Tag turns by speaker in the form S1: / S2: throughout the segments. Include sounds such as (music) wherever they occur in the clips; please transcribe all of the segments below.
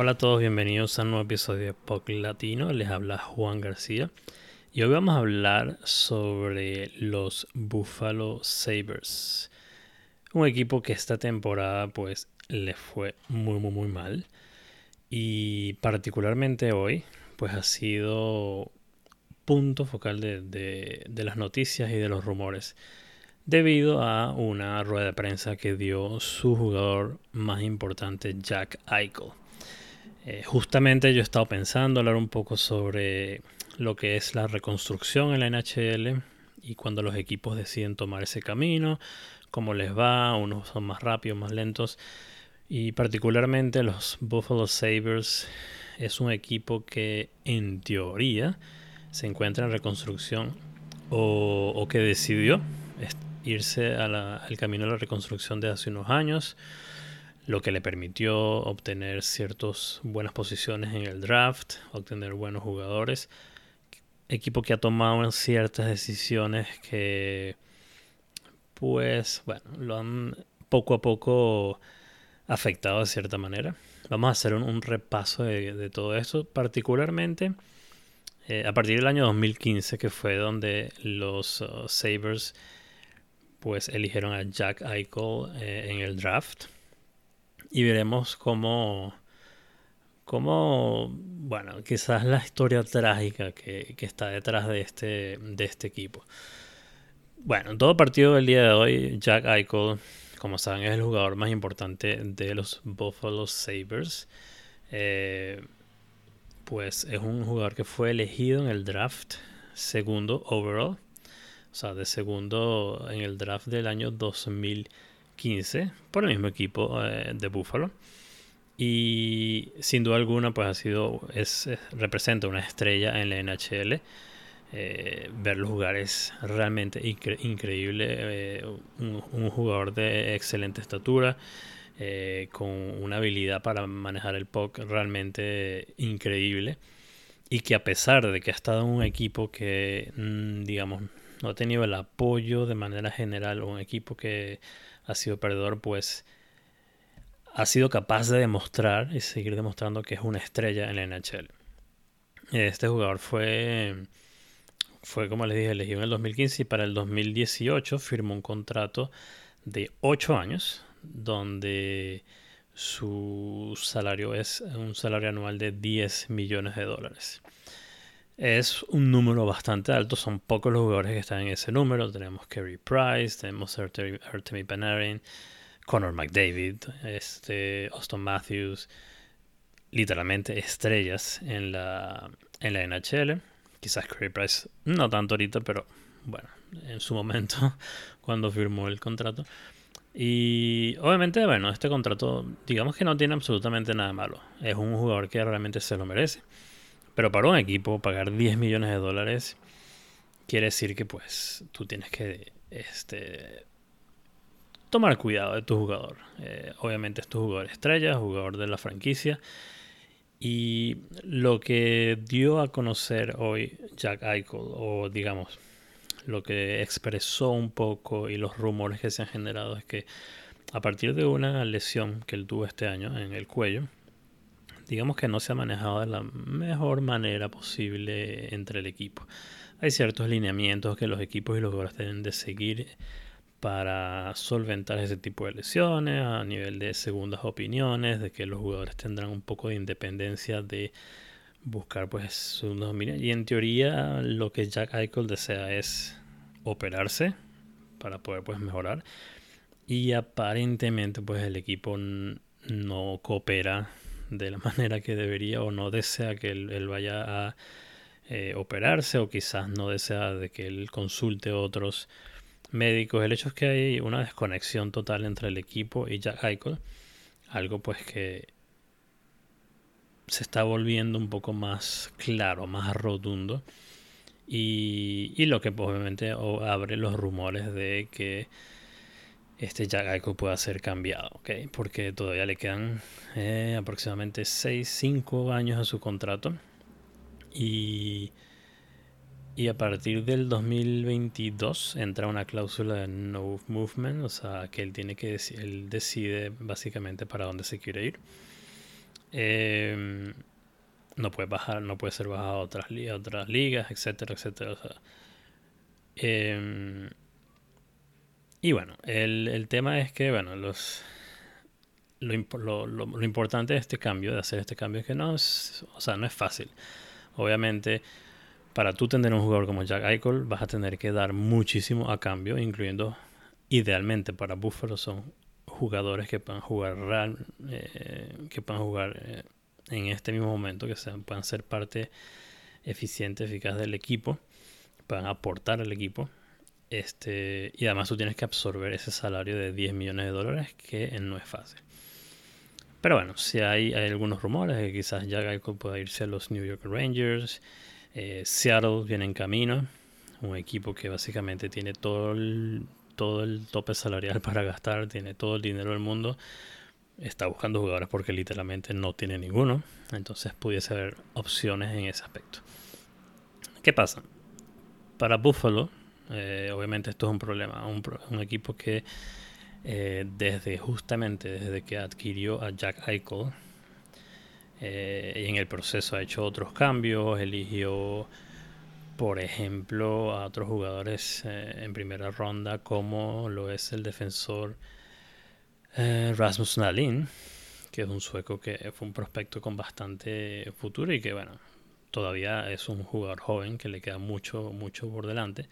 S1: Hola a todos, bienvenidos a un nuevo episodio de POC Latino. Les habla Juan García. Y hoy vamos a hablar sobre los Buffalo Sabres. Un equipo que esta temporada pues le fue muy muy muy mal. Y particularmente hoy pues ha sido punto focal de, las noticias y de los rumores debido a una rueda de prensa que dio su jugador más importante, Jack Eichel. Eh, justamente yo he estado pensando hablar un poco sobre lo que es la reconstrucción en la NHL y cuando los equipos deciden tomar ese camino, cómo les va, unos son más rápidos, más lentos. Y particularmente los Buffalo Sabres es un equipo que en teoría se encuentra en reconstrucción o, que decidió irse al camino de la reconstrucción de hace unos años, lo que le permitió obtener ciertas buenas posiciones en el draft, obtener buenos jugadores. Equipo que ha tomado ciertas decisiones que, pues, bueno, lo han poco a poco afectado de cierta manera. Vamos a hacer un, repaso de, todo esto, particularmente eh, a partir del año 2015, que fue donde los uh, Sabres pues eligieron a Jack Eichel eh, en el draft. Y veremos cómo, cómo, bueno, quizás la historia trágica que, que está detrás de este, de este equipo. Bueno, todo partido del día de hoy, Jack Eichel como saben, es el jugador más importante de los Buffalo Sabres. Eh, pues es un jugador que fue elegido en el draft segundo overall. O sea, de segundo en el draft del año 2015 por el mismo equipo eh, de Buffalo. Y sin duda alguna, pues ha sido, es, representa una estrella en la NHL. Eh, verlo jugar es realmente increíble. Eh, un, jugador de excelente estatura, eh, con una habilidad para manejar el puck realmente increíble. Y que a pesar de que ha estado en un equipo que, mm, digamos, no ha tenido el apoyo de manera general, un equipo que ha sido perdedor, pues ha sido capaz de demostrar y seguir demostrando que es una estrella en la NHL. Este jugador fue fue, como les dije, elegido en el 2015 y para el 2018 firmó un contrato de 8 años donde su salario es un salario anual de 10 millones de dólares. Es un número bastante alto, son pocos los jugadores que están en ese número. Tenemos Kerry Price, tenemos Artemi Panarin, Connor McDavid, este, Austin Matthews, literalmente estrellas en la, en la NHL. Quizás Curry Price no tanto ahorita, pero bueno, en su momento, (laughs) cuando firmó el contrato. Y obviamente, bueno, este contrato, digamos que no tiene absolutamente nada malo. Es un jugador que realmente se lo merece. Pero para un equipo, pagar 10 millones de dólares quiere decir que pues tú tienes que este, tomar cuidado de tu jugador. Eh, obviamente es tu jugador estrella, jugador de la franquicia. Y lo que dio a conocer hoy Jack Eichel, o digamos, lo que expresó un poco y los rumores que se han generado es que a partir de una lesión que él tuvo este año en el cuello, digamos que no se ha manejado de la mejor manera posible entre el equipo. Hay ciertos lineamientos que los equipos y los jugadores deben de seguir para solventar ese tipo de lesiones, a nivel de segundas opiniones, de que los jugadores tendrán un poco de independencia de buscar pues segundas opiniones. Y en teoría lo que Jack Eichel desea es operarse para poder pues mejorar. Y aparentemente pues el equipo no coopera de la (laughs) manera que debería o no desea que él, vaya a eh, operarse o quizás no desea de que él consulte otros médicos. El hecho es que hay una desconexión total entre el equipo y Jack Eichel. Algo pues que se está volviendo un poco más claro, más rotundo. Y, y lo que pues, obviamente abre los rumores de que este Eichel pueda ser cambiado, ¿ok? Porque todavía le quedan eh, aproximadamente 6, 5 años a su contrato. Y y a partir del 2022 entra una cláusula de no movement, o sea, que él tiene que él decide básicamente para dónde se quiere ir. Em, no puede bajar, no puede ser bajado a otras, otras ligas, etcétera, etcétera. Em, y bueno, el, tema es que, bueno, los, lo, lo, importante de este cambio, de hacer este cambio, es que no es, o sea, no es fácil. Obviamente, para tú tener un jugador como Jack Eichel, vas a tener que dar muchísimo a cambio, incluyendo, idealmente para Buffalo, son jugadores que puedan jugar eh, que puedan jugar eh, en este mismo momento, que sean, puedan ser parte eficiente, eficaz del equipo, puedan aportar al equipo. Este, y además tú tienes que absorber ese salario de 10 millones de dólares que no es fácil. Pero bueno, si hay, algunos rumores que quizás Jack Eichel pueda irse a los New York Rangers. Eh, Seattle viene en camino. Un equipo que básicamente tiene todo el, todo el tope salarial (laughs) para gastar, tiene todo el dinero del mundo. Está buscando jugadores porque literalmente no tiene ninguno. Entonces pudiese haber opciones en ese aspecto. ¿Qué pasa? Para Buffalo, eh, obviamente esto es un problema. un equipo que eh, desde justamente desde que adquirió a Jack Eichel eh, y en el proceso ha hecho otros cambios, eligió por ejemplo a otros jugadores en primera ronda como lo es el defensor Rasmus Nalin que es un sueco que fue un prospecto con bastante futuro y que bueno todavía es un jugador joven que le queda mucho mucho por delante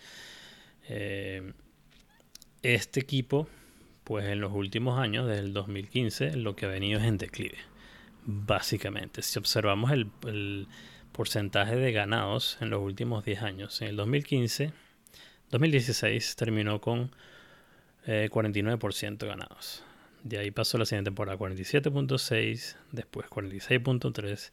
S1: este equipo pues en los últimos años, desde el 2015, lo que ha venido es en declive. Básicamente, si observamos el, porcentaje de ganados en los últimos 10 años, en el 2015, 2016 terminó con 49% eh, ganados. De ahí pasó la siguiente temporada 47.6, después 46.3,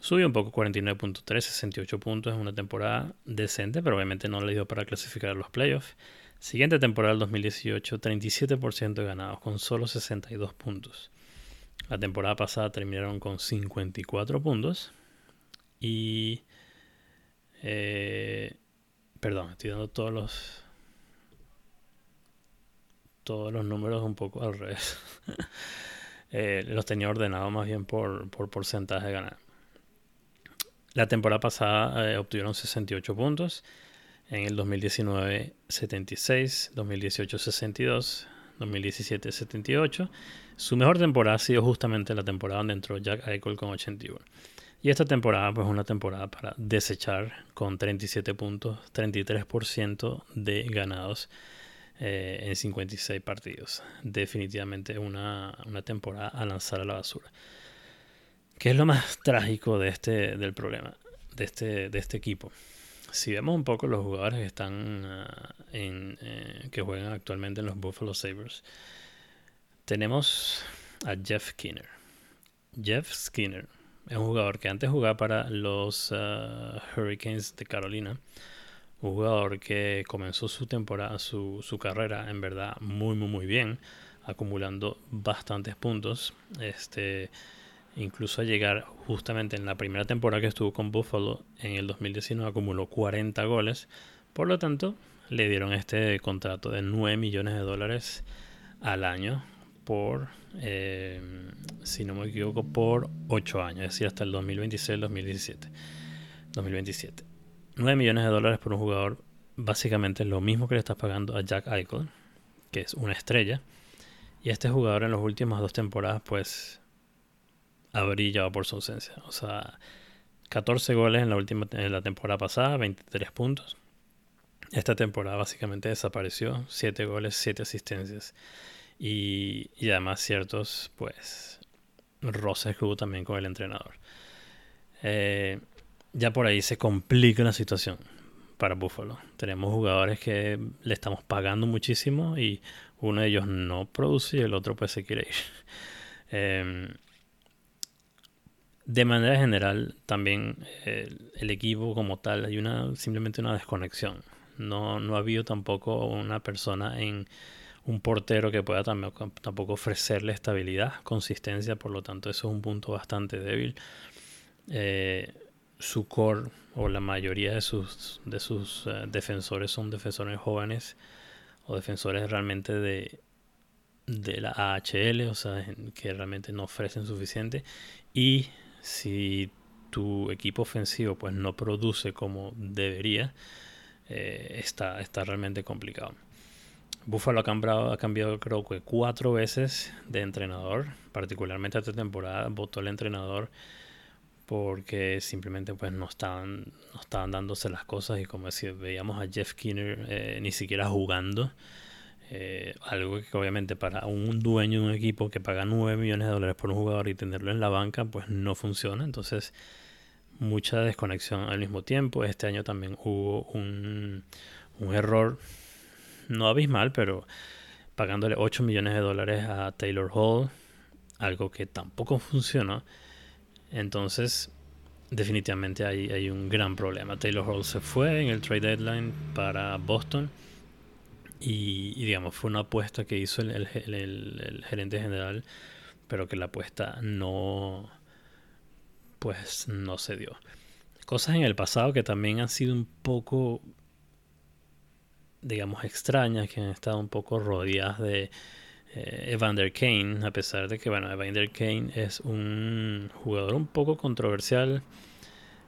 S1: subió un poco 49.3, 68 puntos en una temporada decente, pero obviamente no le dio para clasificar los playoffs. Siguiente temporada del 2018, 37% de ganados con solo 62 puntos. La temporada pasada terminaron con 54 puntos. Y... Eh, perdón, estoy dando todos los... Todos los números un poco al revés. (laughs) Eh, los tenía ordenados más bien por, por porcentaje de ganar. La temporada pasada eh, obtuvieron 68 puntos en el 2019 76, 2018 62, 2017 78. Su mejor temporada ha sido justamente la temporada donde entró Jack Eichel con 81. Y esta temporada pues una temporada para desechar con 37 puntos, 33% de ganados eh, en 56 partidos. Definitivamente una, una temporada a lanzar a la basura. ¿Qué es lo más (laughs) trágico de este, del problema, de este, de este equipo? si vemos un poco los jugadores que están ah, eh, que juegan actualmente en los Buffalo Sabres, tenemos a Jeff Skinner. Jeff Skinner es un jugador que antes jugaba para los ah, Hurricanes de Carolina. Un jugador que comenzó su temporada, su, su carrera en verdad muy muy muy bien, acumulando bastantes puntos. Este incluso a llegar justamente en la primera temporada que estuvo con Buffalo en el 2019 acumuló 40 goles. Por lo tanto, le dieron este contrato de 9 millones de dólares al año por, eh, si no me equivoco, por 8 años, es decir, hasta el 2026-2017. 2027. 9 millones de dólares por un jugador, básicamente lo mismo que le estás pagando a Jack Eichel, que es una estrella. Y este jugador en las últimas dos temporadas, pues ha brillado por su ausencia. O sea, 14 goles en la última en la temporada pasada, 23 puntos. Esta temporada básicamente desapareció, 7 goles, 7 asistencias. Y, y, además ciertos, pues, roces que hubo también con el entrenador. Eh, ya por ahí se complica la situación para Buffalo. Tenemos jugadores que le estamos pagando muchísimo y uno de ellos no produce y el otro pues se quiere ir. (laughs) Eh, de manera general, también eh, el equipo como tal, hay una simplemente una desconexión. No, no ha habido tampoco una persona en un portero que pueda tampoco ofrecerle estabilidad, consistencia, por lo tanto eso es un punto bastante débil. Eh, su core o la mayoría de sus, de sus eh, defensores son defensores jóvenes o defensores realmente de, de la AHL, o sea, que realmente no ofrecen suficiente y si tu equipo ofensivo pues no produce como debería, eh, está, está realmente complicado. Buffalo ha cambiado, ha cambiado creo que cuatro veces de entrenador, particularmente esta temporada votó el entrenador porque simplemente pues no estaban, no estaban dándose las cosas y como si veíamos a Jeff Kinner eh, ni siquiera jugando. Eh, algo que obviamente para un dueño de un equipo que paga 9 millones de dólares por un jugador y tenerlo en la banca pues no funciona. Entonces mucha desconexión al mismo tiempo. Este año también hubo un, un error, no abismal, pero pagándole 8 millones de dólares a Taylor Hall, algo que tampoco funcionó. Entonces, definitivamente hay, hay un gran problema. Taylor Hall se fue en el trade deadline para Boston. Y, digamos, fue una apuesta que hizo el, el, gerente general, pero que la apuesta no, pues no se dio. Cosas en el pasado que también han sido un poco, digamos, extrañas, que han estado un poco rodeadas de eh, Evander Kane, a pesar de que, bueno, Evander Kane es un jugador un poco controversial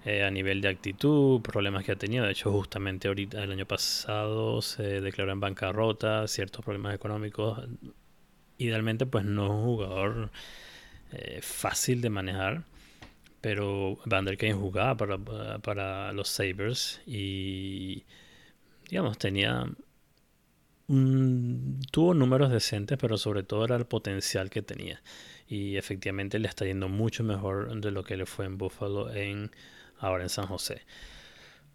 S1: eh, a nivel de actitud, problemas que ha tenido. De hecho, justamente ahorita, el año pasado, se declaró en bancarrota, ciertos problemas económicos. Idealmente, pues no es un jugador eh, fácil de manejar pero Van der Kane jugaba para, para los Sabres y digamos tenía tuvo números decentes pero sobre todo era el potencial que tenía y efectivamente le está yendo mucho mejor de lo que le fue en Buffalo en ahora en San José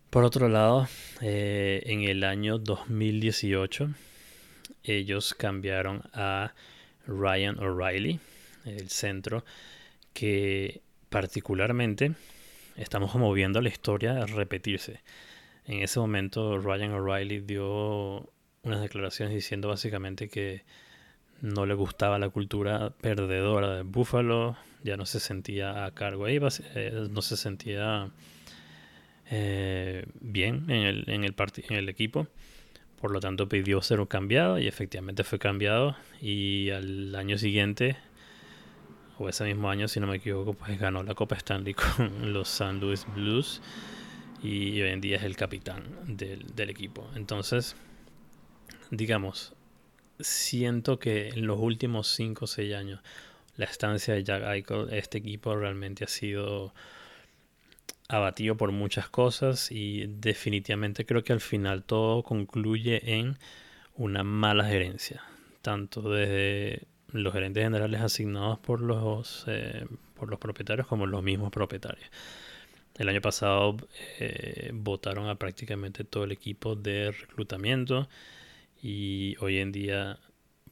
S1: por otro lado eh, en el año 2018 ellos cambiaron a Ryan O'Reilly el centro que particularmente estamos como viendo la historia repetirse. En ese momento Ryan O'Reilly dio unas declaraciones diciendo básicamente que no le gustaba la cultura perdedora de Buffalo, ya no se sentía a cargo ahí, eh, no se sentía eh, bien en el, equipo. Por lo tanto pidió ser cambiado y efectivamente fue cambiado y al año siguiente o ese mismo año, si no me equivoco, pues ganó la Copa Stanley (laughs) con los San Luis Blues y hoy en día es el capitán del, equipo. Entonces, digamos, siento que en los últimos 5 o 6 años la estancia de Jack Eichel, este equipo realmente ha sido abatido por muchas cosas y definitivamente creo que al final todo concluye en una mala gerencia, tanto desde los gerentes generales asignados por los, eh, por los propietarios como los mismos propietarios. El año pasado eh, votaron a prácticamente todo el equipo de reclutamiento y hoy en día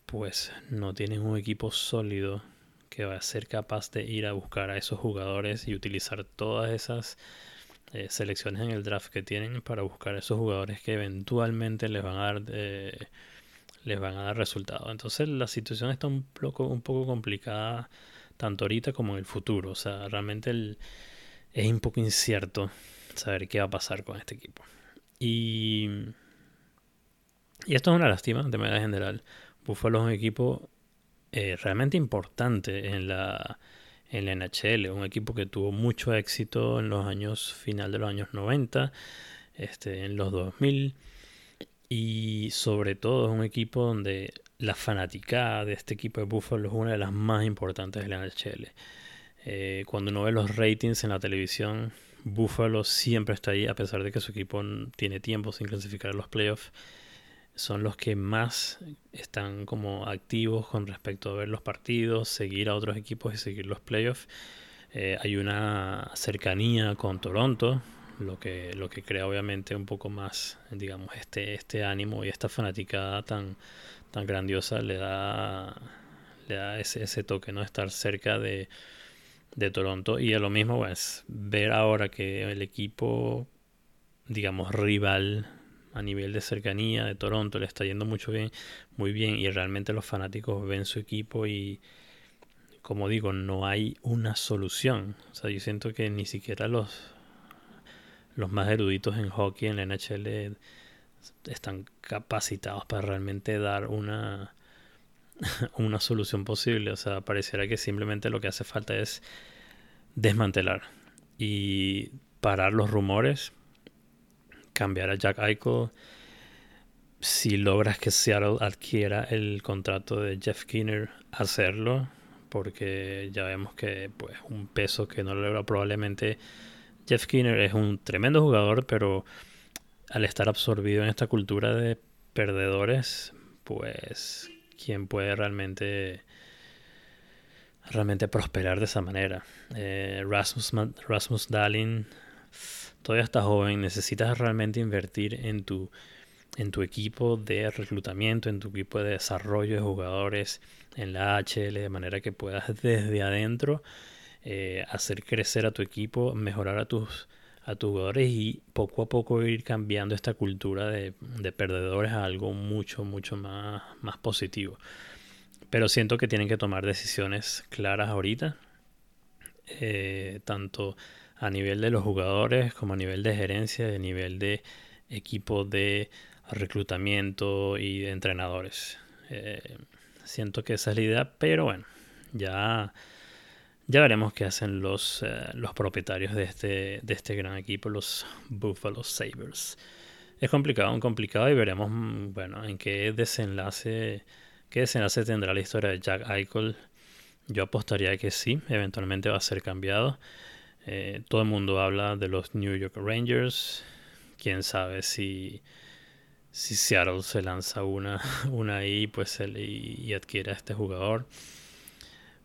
S1: pues no tienen un equipo sólido que va a ser capaz de ir a buscar a esos jugadores y utilizar todas esas eh, selecciones en el draft que tienen para buscar a esos jugadores que eventualmente les van a dar les van a dar resultados. Entonces la situación está un poco, un poco complicada tanto ahorita como en el futuro. O sea, realmente es un poco incierto saber qué va a pasar con este equipo. Y, y esto es una lástima de manera general. Buffalo es un equipo eh, realmente importante en la, en la NHL. Un equipo que tuvo mucho éxito en los años final de los años 90, este, en los 2000 y sobre todo es un equipo donde la fanaticada de este equipo de Buffalo es una de las más importantes de la NHL. Eh, cuando uno ve los ratings en la televisión, Buffalo siempre está ahí, a pesar de que su equipo tiene tiempo sin clasificar a los playoffs. Son los que más están como activos con respecto a ver los partidos, seguir a otros equipos y seguir los playoffs. Eh, hay una cercanía con Toronto, lo que, lo que crea obviamente un poco más, digamos, este, este ánimo y esta fanaticada tan, tan grandiosa le da, le da ese, ese toque, ¿no? Estar cerca de, de Toronto y a lo mismo, pues, ver ahora que el equipo, digamos, rival a nivel de cercanía de Toronto le está yendo mucho bien, muy bien y realmente los fanáticos ven su equipo y como digo, no hay una solución. O sea, yo siento que ni siquiera los los más eruditos en hockey en la NHL están capacitados para realmente dar una, (laughs) una solución posible. O sea, pareciera que simplemente lo que hace falta es desmantelar y parar los rumores, cambiar a Jack Eichel. Si logras que Seattle adquiera el contrato de Jeff Kinner, hacerlo, porque ya vemos que pues un peso que no logra probablemente Jeff Kinner es un tremendo jugador, pero al estar absorbido en esta cultura de perdedores, pues quién puede realmente realmente prosperar de esa manera. Eh, Rasmus, Rasmus Dalin todavía está joven, necesitas realmente invertir en tu, en tu equipo de reclutamiento, en tu equipo de desarrollo de jugadores, en la HL, de manera que puedas desde adentro eh, hacer crecer a tu equipo, mejorar a tus, a tus jugadores y poco a poco ir cambiando esta cultura de, de perdedores a algo mucho, mucho más, más positivo. Pero siento que tienen que tomar decisiones claras ahorita, eh, tanto a nivel de los jugadores como a nivel de gerencia, a nivel de equipo de reclutamiento y de entrenadores. Eh, siento que esa es la idea, pero bueno, ya, ya veremos qué hacen los, eh, los propietarios de este, de este gran equipo, los Buffalo Sabres. Es complicado, complicado y veremos mm, bueno, en qué desenlace ¿Qué desenlace tendrá la historia de Jack Eichel? Yo apostaría que sí, eventualmente va a ser cambiado. Eh, todo el mundo habla de los New York Rangers. Quién sabe si, si Seattle se lanza una, (laughs) una ahí pues y, adquiere a este jugador.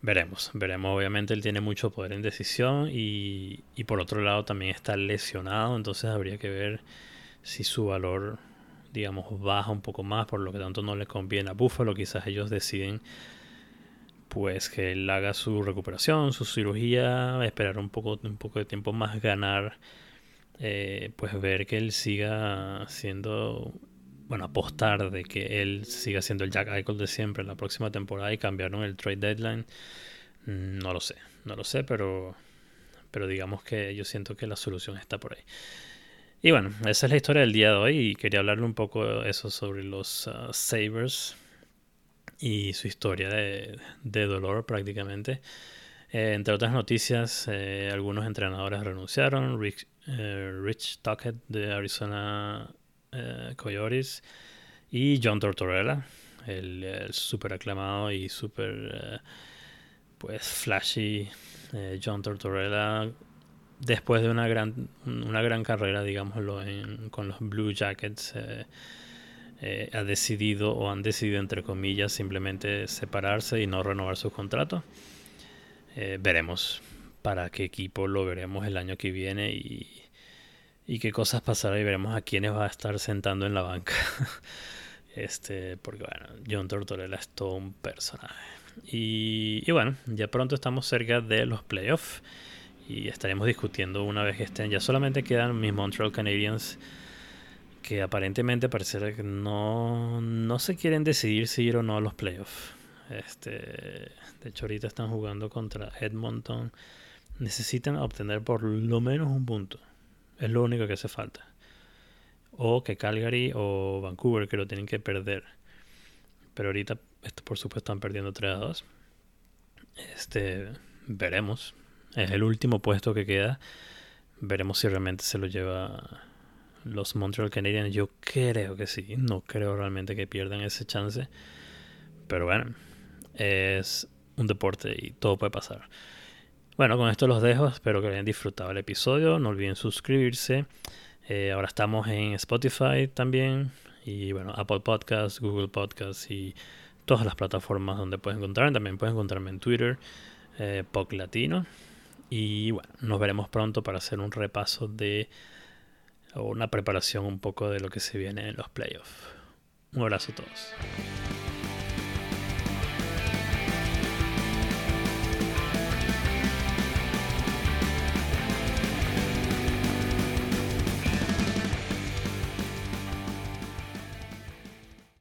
S1: Veremos, veremos. Obviamente él tiene mucho poder en decisión y, y por otro lado también está lesionado, entonces habría que ver si su valor digamos, baja un poco más, por lo que tanto no le conviene a Buffalo. Quizás ellos deciden pues que él haga su recuperación, su cirugía, esperar un poco, un poco de tiempo más, ganar, eh, pues ver que él siga siendo, bueno, apostar de que él siga siendo el Jack Eichel de siempre en la próxima temporada y cambiaron el trade deadline. Mm, no lo sé, no lo sé, pero, pero digamos que yo siento que la solución está por ahí. Y bueno, esa es la historia del día de hoy y quería hablarle un poco eso sobre los uh, Sabres y su historia de, dolor prácticamente. Eh, entre otras noticias, eh, algunos entrenadores renunciaron. Rich, eh, Rich Tuckett de Arizona Coyotes y John Tortorella, el, el super aclamado y super pues flashy John Tortorella después de una gran, una gran carrera, digámoslo, con los Blue Jackets, eh, ha decidido o han decidido, entre comillas, simplemente separarse y no renovar su contrato. Eh, veremos para qué equipo lo veremos el año que viene y, y qué cosas pasará y veremos a quiénes va a estar sentando en la banca. (laughs) este, porque bueno, John Tortorella es todo un personaje. Y, y bueno, ya pronto estamos cerca de los playoffs y estaremos discutiendo una vez que estén. Ya solamente quedan mis Montreal Canadiens que aparentemente parece que no, no se quieren decidir si ir o no a los playoffs. Este, de hecho, ahorita están jugando contra Edmonton. Necesitan obtener por lo menos un punto. Es lo único que hace falta. O que Calgary o Vancouver que lo tienen que perder. Pero ahorita, esto por supuesto, están perdiendo 3 a 2. Este, veremos. Es el último puesto que queda. Veremos si realmente se lo lleva los Montreal Canadiens. Yo creo que sí. No creo realmente que pierdan ese chance. Pero bueno, es un deporte y todo puede pasar. Bueno, con esto los dejo. Espero que hayan disfrutado el episodio. No olviden suscribirse. Eh, ahora estamos en Spotify también. Y bueno, Apple Podcasts, Google Podcasts y todas las plataformas donde pueden encontrarme. También pueden encontrarme en Twitter, eh, Latino. Y bueno, nos veremos pronto para hacer un repaso de o una preparación un poco de lo que se viene en los playoffs. Un abrazo a todos.